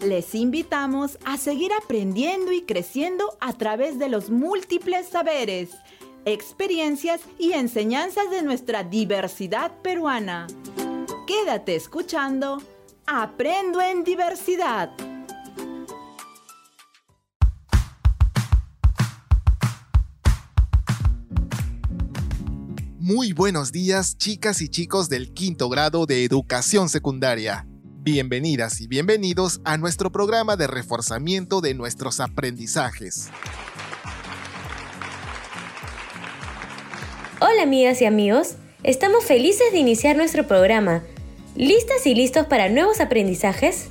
Les invitamos a seguir aprendiendo y creciendo a través de los múltiples saberes, experiencias y enseñanzas de nuestra diversidad peruana. Quédate escuchando Aprendo en Diversidad. Muy buenos días, chicas y chicos del quinto grado de educación secundaria. Bienvenidas y bienvenidos a nuestro programa de reforzamiento de nuestros aprendizajes. Hola amigas y amigos, estamos felices de iniciar nuestro programa. ¿Listas y listos para nuevos aprendizajes?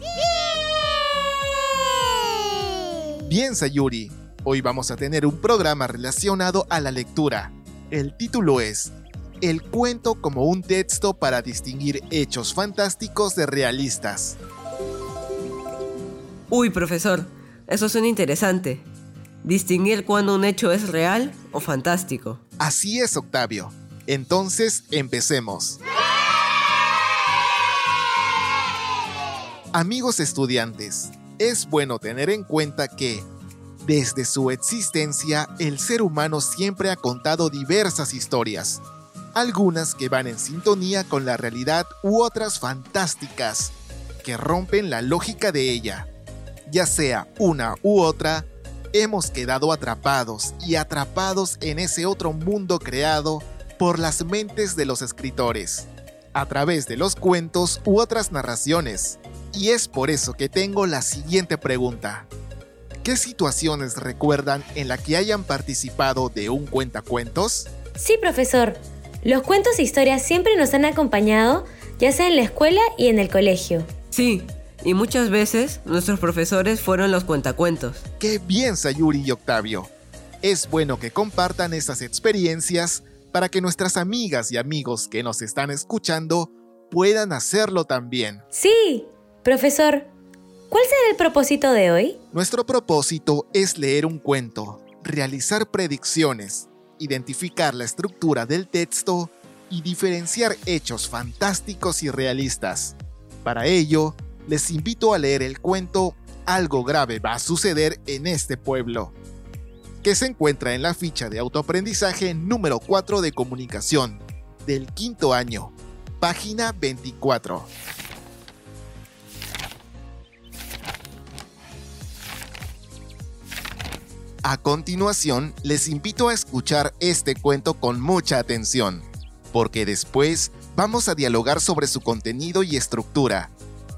Bien, Sayuri. Hoy vamos a tener un programa relacionado a la lectura. El título es el cuento como un texto para distinguir hechos fantásticos de realistas. Uy, profesor, eso suena interesante. Distinguir cuando un hecho es real o fantástico. Así es, Octavio. Entonces, empecemos. Amigos estudiantes, es bueno tener en cuenta que, desde su existencia, el ser humano siempre ha contado diversas historias, algunas que van en sintonía con la realidad u otras fantásticas, que rompen la lógica de ella. Ya sea una u otra, hemos quedado atrapados y atrapados en ese otro mundo creado por las mentes de los escritores, a través de los cuentos u otras narraciones. Y es por eso que tengo la siguiente pregunta. ¿Qué situaciones recuerdan en la que hayan participado de un cuentacuentos? Sí, profesor. Los cuentos e historias siempre nos han acompañado, ya sea en la escuela y en el colegio. Sí, y muchas veces nuestros profesores fueron los cuentacuentos. ¡Qué bien, Sayuri y Octavio! Es bueno que compartan esas experiencias para que nuestras amigas y amigos que nos están escuchando puedan hacerlo también. Sí, profesor, ¿cuál será el propósito de hoy? Nuestro propósito es leer un cuento, realizar predicciones, identificar la estructura del texto y diferenciar hechos fantásticos y realistas. Para ello, les invito a leer el cuento Algo grave va a suceder en este pueblo, que se encuentra en la ficha de autoaprendizaje número 4 de comunicación del quinto año, página 24. A continuación, les invito a escuchar este cuento con mucha atención, porque después vamos a dialogar sobre su contenido y estructura.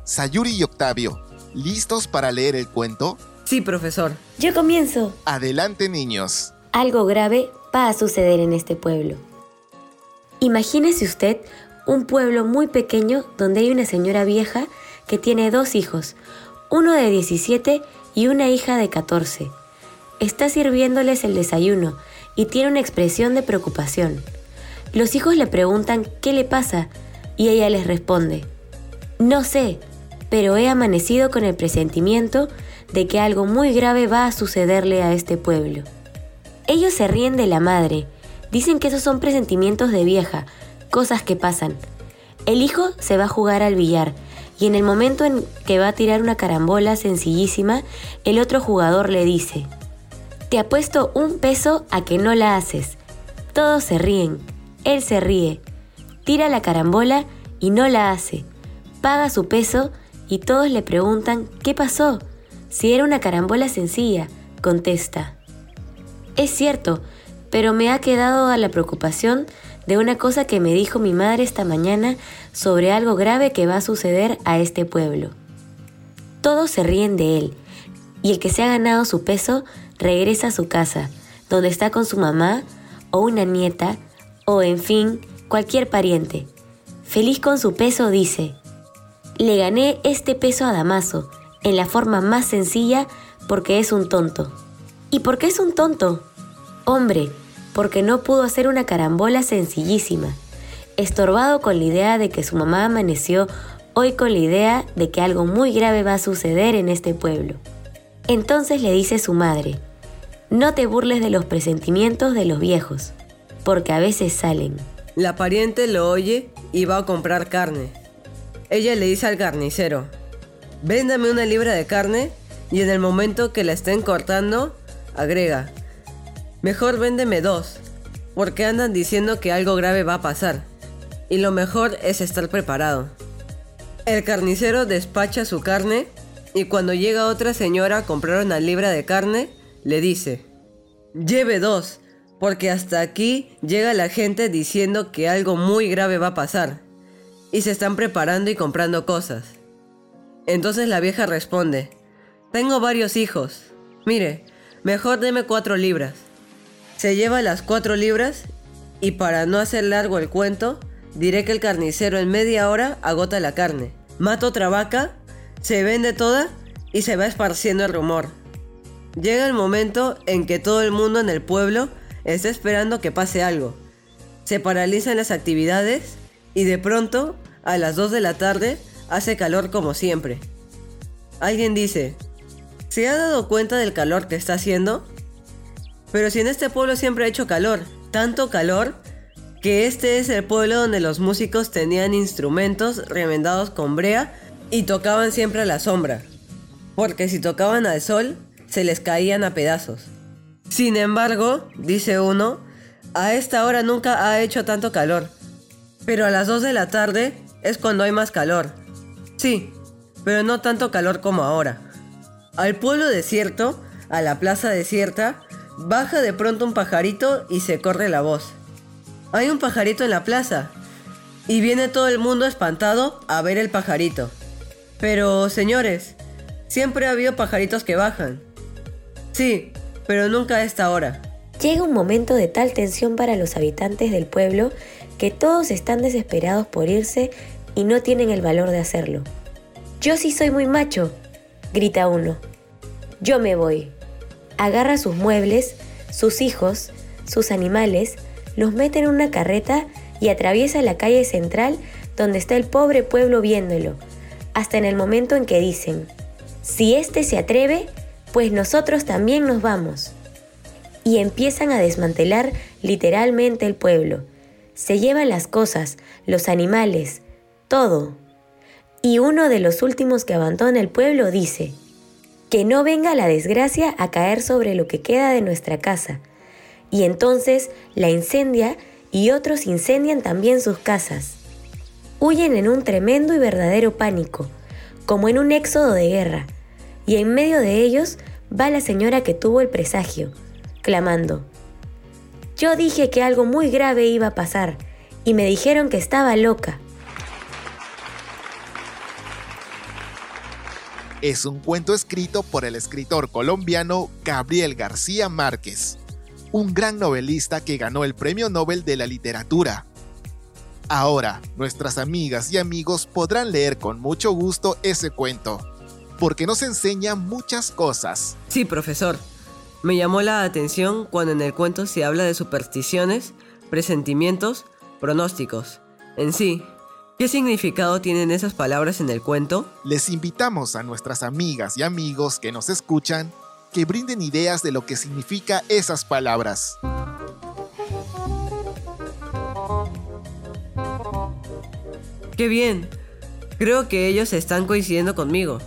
Sayuri y Octavio, ¿listos para leer el cuento? Sí, profesor. Yo comienzo. Adelante, niños. Algo grave va a suceder en este pueblo. Imagínese usted un pueblo muy pequeño donde hay una señora vieja que tiene dos hijos, uno de 17 y una hija de 14 está sirviéndoles el desayuno y tiene una expresión de preocupación. Los hijos le preguntan qué le pasa y ella les responde, no sé, pero he amanecido con el presentimiento de que algo muy grave va a sucederle a este pueblo. Ellos se ríen de la madre, dicen que esos son presentimientos de vieja, cosas que pasan. El hijo se va a jugar al billar y en el momento en que va a tirar una carambola sencillísima, el otro jugador le dice, te apuesto un peso a que no la haces. Todos se ríen. Él se ríe. Tira la carambola y no la hace. Paga su peso y todos le preguntan ¿qué pasó? Si era una carambola sencilla, contesta. Es cierto, pero me ha quedado a la preocupación de una cosa que me dijo mi madre esta mañana sobre algo grave que va a suceder a este pueblo. Todos se ríen de él, y el que se ha ganado su peso regresa a su casa, donde está con su mamá o una nieta o en fin, cualquier pariente. Feliz con su peso dice, le gané este peso a Damaso, en la forma más sencilla porque es un tonto. ¿Y por qué es un tonto? Hombre, porque no pudo hacer una carambola sencillísima, estorbado con la idea de que su mamá amaneció hoy con la idea de que algo muy grave va a suceder en este pueblo. Entonces le dice su madre, no te burles de los presentimientos de los viejos, porque a veces salen. La pariente lo oye y va a comprar carne. Ella le dice al carnicero, véndame una libra de carne y en el momento que la estén cortando, agrega, mejor véndeme dos, porque andan diciendo que algo grave va a pasar, y lo mejor es estar preparado. El carnicero despacha su carne y cuando llega otra señora a comprar una libra de carne, le dice, lleve dos, porque hasta aquí llega la gente diciendo que algo muy grave va a pasar, y se están preparando y comprando cosas. Entonces la vieja responde, tengo varios hijos, mire, mejor deme cuatro libras. Se lleva las cuatro libras y para no hacer largo el cuento, diré que el carnicero en media hora agota la carne, mata otra vaca, se vende toda y se va esparciendo el rumor. Llega el momento en que todo el mundo en el pueblo está esperando que pase algo. Se paralizan las actividades y de pronto, a las 2 de la tarde, hace calor como siempre. Alguien dice, ¿se ha dado cuenta del calor que está haciendo? Pero si en este pueblo siempre ha hecho calor, tanto calor, que este es el pueblo donde los músicos tenían instrumentos remendados con brea y tocaban siempre a la sombra, porque si tocaban al sol, se les caían a pedazos. Sin embargo, dice uno, a esta hora nunca ha hecho tanto calor, pero a las 2 de la tarde es cuando hay más calor. Sí, pero no tanto calor como ahora. Al pueblo desierto, a la plaza desierta, baja de pronto un pajarito y se corre la voz. Hay un pajarito en la plaza. Y viene todo el mundo espantado a ver el pajarito. Pero, señores, siempre ha habido pajaritos que bajan. Sí, pero nunca a esta hora. Llega un momento de tal tensión para los habitantes del pueblo que todos están desesperados por irse y no tienen el valor de hacerlo. Yo sí soy muy macho, grita uno. Yo me voy. Agarra sus muebles, sus hijos, sus animales, los mete en una carreta y atraviesa la calle central donde está el pobre pueblo viéndolo, hasta en el momento en que dicen, si éste se atreve, pues nosotros también nos vamos. Y empiezan a desmantelar literalmente el pueblo. Se llevan las cosas, los animales, todo. Y uno de los últimos que abandona el pueblo dice, que no venga la desgracia a caer sobre lo que queda de nuestra casa. Y entonces la incendia y otros incendian también sus casas. Huyen en un tremendo y verdadero pánico, como en un éxodo de guerra y en medio de ellos va la señora que tuvo el presagio, clamando, Yo dije que algo muy grave iba a pasar, y me dijeron que estaba loca. Es un cuento escrito por el escritor colombiano Gabriel García Márquez, un gran novelista que ganó el Premio Nobel de la Literatura. Ahora, nuestras amigas y amigos podrán leer con mucho gusto ese cuento porque nos enseña muchas cosas. Sí, profesor. Me llamó la atención cuando en el cuento se habla de supersticiones, presentimientos, pronósticos. En sí, ¿qué significado tienen esas palabras en el cuento? Les invitamos a nuestras amigas y amigos que nos escuchan que brinden ideas de lo que significa esas palabras. ¡Qué bien! Creo que ellos están coincidiendo conmigo.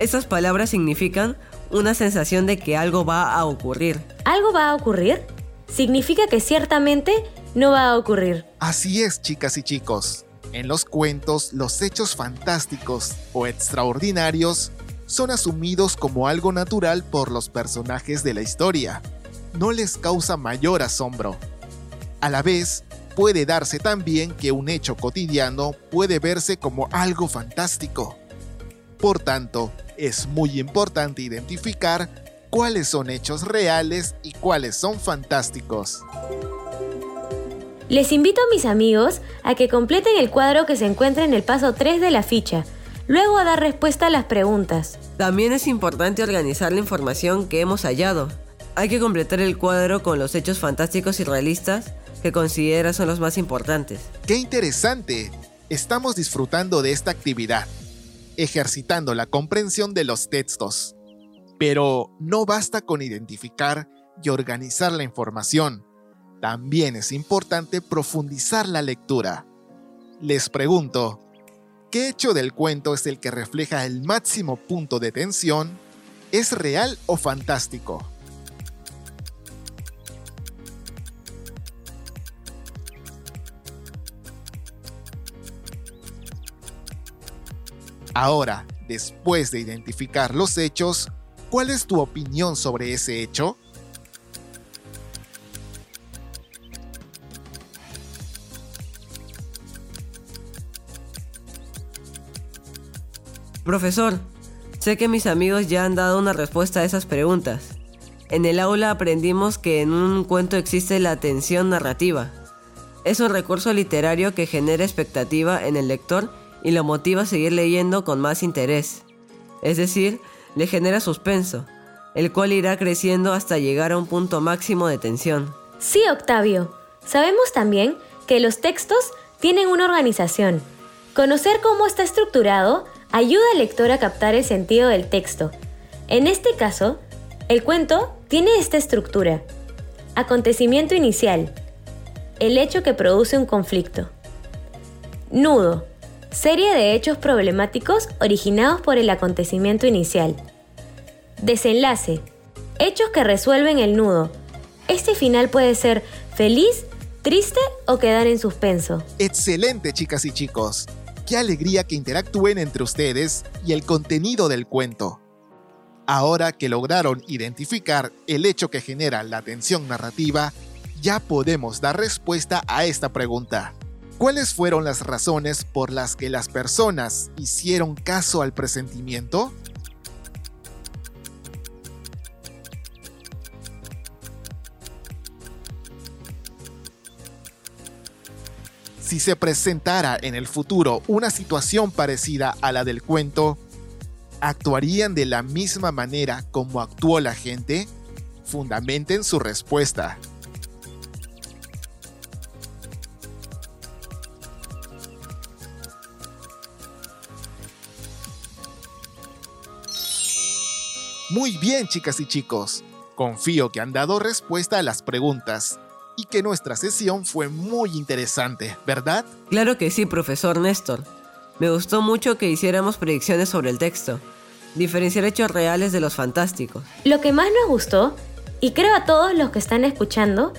Esas palabras significan una sensación de que algo va a ocurrir. ¿Algo va a ocurrir? Significa que ciertamente no va a ocurrir. Así es, chicas y chicos. En los cuentos, los hechos fantásticos o extraordinarios son asumidos como algo natural por los personajes de la historia. No les causa mayor asombro. A la vez, puede darse también que un hecho cotidiano puede verse como algo fantástico. Por tanto, es muy importante identificar cuáles son hechos reales y cuáles son fantásticos. Les invito a mis amigos a que completen el cuadro que se encuentra en el paso 3 de la ficha, luego a dar respuesta a las preguntas. También es importante organizar la información que hemos hallado. Hay que completar el cuadro con los hechos fantásticos y realistas que considera son los más importantes. ¡Qué interesante! Estamos disfrutando de esta actividad ejercitando la comprensión de los textos. Pero no basta con identificar y organizar la información, también es importante profundizar la lectura. Les pregunto, ¿Qué hecho del cuento es el que refleja el máximo punto de tensión? ¿Es real o fantástico? Ahora, después de identificar los hechos, ¿cuál es tu opinión sobre ese hecho? Profesor, sé que mis amigos ya han dado una respuesta a esas preguntas. En el aula aprendimos que en un cuento existe la tensión narrativa. Es un recurso literario que genera expectativa en el lector y lo motiva a seguir leyendo con más interés. Es decir, le genera suspenso, el cual irá creciendo hasta llegar a un punto máximo de tensión. Sí, Octavio. Sabemos también que los textos tienen una organización. Conocer cómo está estructurado ayuda al lector a captar el sentido del texto. En este caso, el cuento tiene esta estructura. Acontecimiento inicial. El hecho que produce un conflicto. Nudo. Serie de hechos problemáticos originados por el acontecimiento inicial. Desenlace. Hechos que resuelven el nudo. Este final puede ser feliz, triste o quedar en suspenso. Excelente, chicas y chicos. Qué alegría que interactúen entre ustedes y el contenido del cuento. Ahora que lograron identificar el hecho que genera la tensión narrativa, ya podemos dar respuesta a esta pregunta. ¿Cuáles fueron las razones por las que las personas hicieron caso al presentimiento? Si se presentara en el futuro una situación parecida a la del cuento, ¿actuarían de la misma manera como actuó la gente? Fundamenten su respuesta. Muy bien, chicas y chicos. Confío que han dado respuesta a las preguntas y que nuestra sesión fue muy interesante, ¿verdad? Claro que sí, profesor Néstor. Me gustó mucho que hiciéramos predicciones sobre el texto, diferenciar hechos reales de los fantásticos. Lo que más nos gustó, y creo a todos los que están escuchando,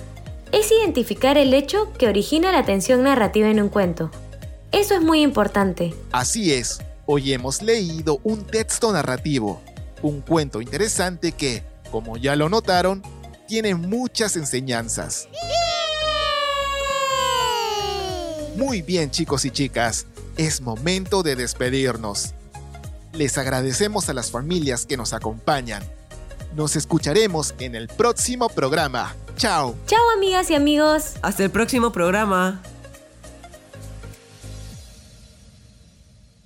es identificar el hecho que origina la tensión narrativa en un cuento. Eso es muy importante. Así es, hoy hemos leído un texto narrativo, un cuento interesante que, como ya lo notaron, tiene muchas enseñanzas. Muy bien chicos y chicas, es momento de despedirnos. Les agradecemos a las familias que nos acompañan. Nos escucharemos en el próximo programa. Chao. Chao amigas y amigos. Hasta el próximo programa.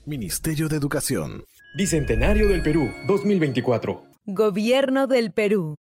Ministerio de Educación. Bicentenario del Perú 2024. Gobierno del Perú.